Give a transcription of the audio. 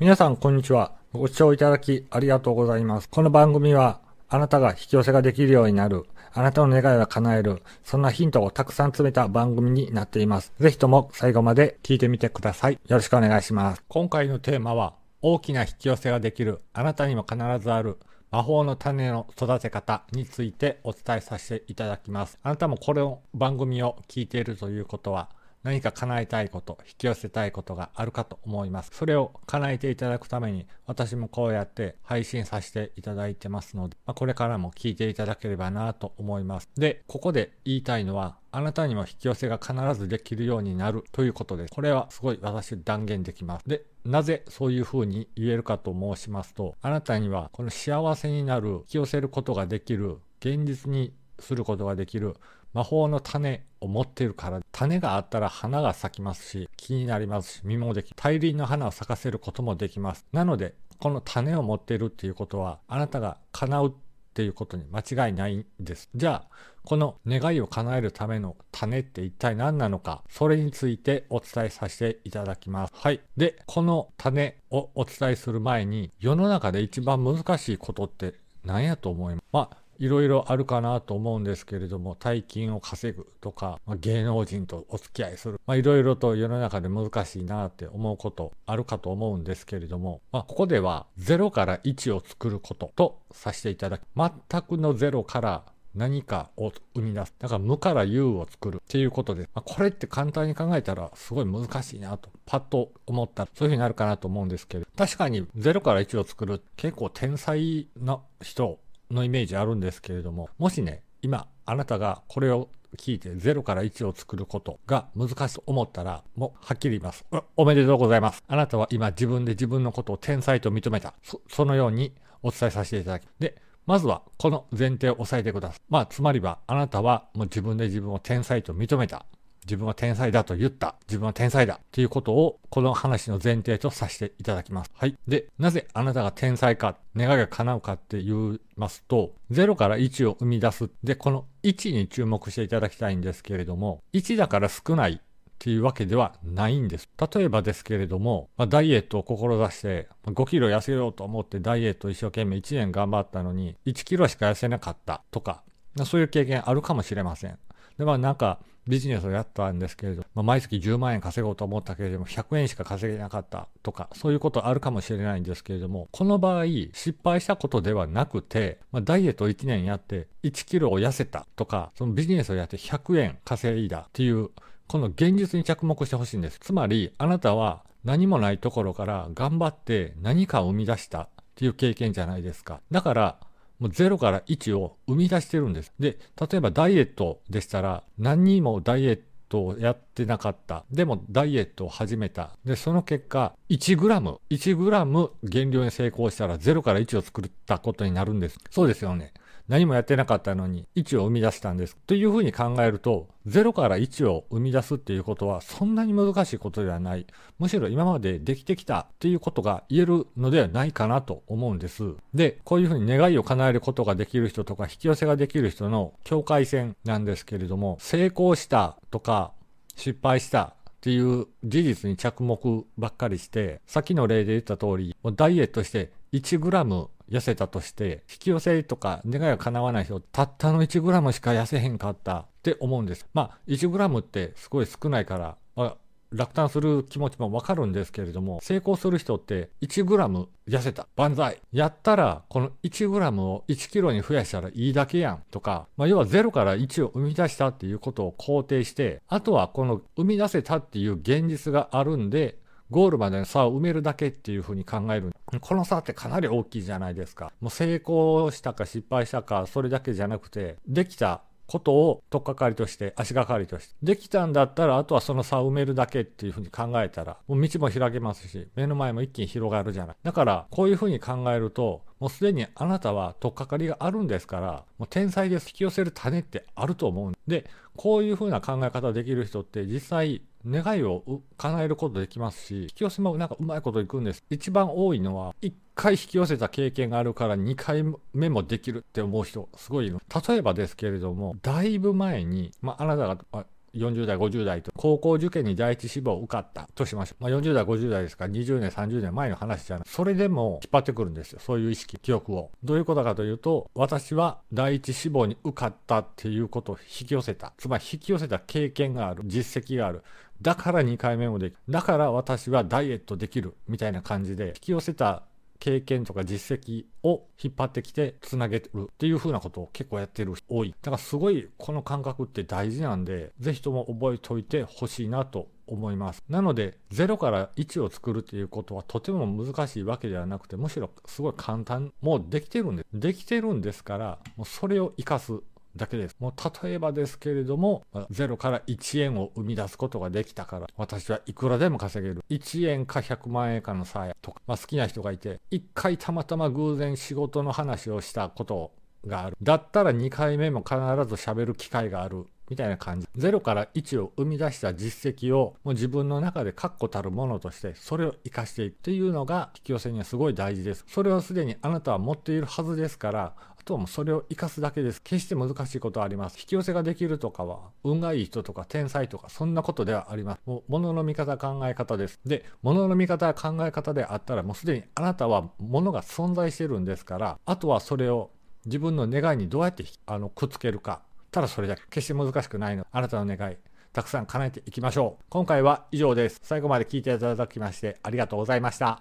皆さん、こんにちは。ご視聴いただきありがとうございます。この番組は、あなたが引き寄せができるようになる、あなたの願いを叶える、そんなヒントをたくさん詰めた番組になっています。ぜひとも最後まで聞いてみてください。よろしくお願いします。今回のテーマは、大きな引き寄せができる、あなたにも必ずある、魔法の種の育て方についてお伝えさせていただきます。あなたもこの番組を聞いているということは、何か叶えたいこと、引き寄せたいことがあるかと思います。それを叶えていただくために、私もこうやって配信させていただいてますので、まあ、これからも聞いていただければなと思います。で、ここで言いたいのは、あなたにも引き寄せが必ずできるようになるということです。これはすごい私断言できます。で、なぜそういうふうに言えるかと申しますと、あなたにはこの幸せになる、引き寄せることができる、現実にすることができる魔法の種を持っているから種があったら花が咲きますし気になりますし実もでき大輪の花を咲かせることもできます。なのでこの種を持っているっていうことはあなたが叶うっていうことに間違いないんです。じゃあこの願いを叶えるための種って一体何なのかそれについてお伝えさせていただきます。はい。でこの種をお伝えする前に世の中で一番難しいことって何やと思います？まあいろいろあるかなと思うんですけれども、大金を稼ぐとか、まあ、芸能人とお付き合いする、いろいろと世の中で難しいなって思うことあるかと思うんですけれども、まあ、ここでは0から1を作ることとさせていただき、全くの0から何かを生み出す。だから無から有を作るっていうことです。まあ、これって簡単に考えたらすごい難しいなと、パッと思ったらそういうふうになるかなと思うんですけど、確かに0から1を作る結構天才な人のイメージあるんですけれども、もしね、今、あなたがこれを聞いて0から1を作ることが難しいと思ったら、もうはっきり言います。おめでとうございます。あなたは今自分で自分のことを天才と認めた。そそのようにお伝えさせていただき。で、まずはこの前提を押さえてください。まあ、つまりはあなたはもう自分で自分を天才と認めた。自分は天才だと言った。自分は天才だ。っていうことを、この話の前提とさせていただきます。はい。で、なぜあなたが天才か、願いが叶うかって言いますと、0から1を生み出す。で、この1に注目していただきたいんですけれども、1だから少ないっていうわけではないんです。例えばですけれども、まあ、ダイエットを志して5キロ痩せようと思ってダイエット一生懸命1年頑張ったのに1キロしか痩せなかったとか、そういう経験あるかもしれません。で、まあなんかビジネスをやったんですけれど、まあ、毎月10万円稼ごうと思ったけれども、100円しか稼げなかったとか、そういうことあるかもしれないんですけれども、この場合、失敗したことではなくて、まあ、ダイエット1年やって1キロを痩せたとか、そのビジネスをやって100円稼いだっていう、この現実に着目してほしいんです。つまり、あなたは何もないところから頑張って何かを生み出したっていう経験じゃないですか。だから、もう0から1を生み出してるんです。で、例えばダイエットでしたら、何にもダイエットをやってなかった。でもダイエットを始めた。で、その結果、1グラム、1グラム減量に成功したら0から1を作ったことになるんです。そうですよね。何もやってなかったのに1を生み出したんです。というふうに考えると、0から1を生み出すっていうことはそんなに難しいことではない。むしろ今までできてきたっていうことが言えるのではないかなと思うんです。で、こういうふうに願いを叶えることができる人とか引き寄せができる人の境界線なんですけれども、成功したとか失敗したっていう事実に着目ばっかりして、さっきの例で言った通り、ダイエットして1グラム痩せたとして、引き寄せとか願いが叶わない人、たったの 1g しか痩せへんかったって思うんです。まあ、1g ってすごい少ないから、まあ、落胆する気持ちもわかるんですけれども、成功する人って 1g 痩せた。万歳。やったら、この 1g を 1kg に増やしたらいいだけやん。とか、まあ、要は0から1を生み出したっていうことを肯定して、あとはこの生み出せたっていう現実があるんで、ゴールまでの差を埋めるだけっていうふうに考える。この差ってかなり大きいじゃないですか。もう成功したか失敗したか、それだけじゃなくて、できたことを取っかかりとして、足がかりとして。できたんだったら、あとはその差を埋めるだけっていうふうに考えたら、もう道も開けますし、目の前も一気に広がるじゃない。だから、こういうふうに考えると、もうすでにあなたは取っかかりがあるんですから、もう天才で。引き寄せる種ってあると思うんで、こういうふうな考え方できる人って実際願いを叶えることできますし、引き寄せもなんかうまいこといくんです。一番多いのは、1回引き寄せた経験があるから2回目もできるって思う人、すごいの。例えばですけれども、だいぶ前に、まあ、あなたが、40代、50代と、高校受験に第一志望受かったとしましょう。まあ、40代、50代ですから、20年、30年前の話じゃない。それでも引っ張ってくるんですよ。そういう意識、記憶を。どういうことかというと、私は第一志望に受かったっていうことを引き寄せた。つまり引き寄せた経験がある、実績がある。だから2回目もできる。だから私はダイエットできる。みたいな感じで、引き寄せた経験とか実績を引っ張ってきてつなげるっていう風なことを結構やってる人多い。だからすごいこの感覚って大事なんで、ぜひとも覚えておいてほしいなと思います。なので、0から1を作るっていうことはとても難しいわけではなくて、むしろすごい簡単、もうできてるんです。できてるんですから、もうそれを活かす。だけです。もう例えばですけれども、0から1円を生み出すことができたから、私はいくらでも稼げる。1円か100万円かの差やとか、まあ、好きな人がいて、1回たまたま偶然仕事の話をしたことがある。だったら2回目も必ず喋る機会がある。みたいな感じ。0から1を生み出した実績をもう自分の中で確固たるものとして、それを活かしていくっていうのが引き寄せにはすごい大事です。それはすでにあなたは持っているはずですから、とはもうそれを活かすだけです。決して難しいことはあります。引き寄せができるとかは、運がいい人とか天才とか、そんなことではあります。もう、物の見方、考え方です。で、物の見方、考え方であったら、もうすでにあなたは物が存在してるんですから、あとはそれを自分の願いにどうやってあのくっつけるか。ただそれだけ。決して難しくないの。あなたの願い。たくさん叶えていきましょう。今回は以上です。最後まで聞いていただきましてありがとうございました。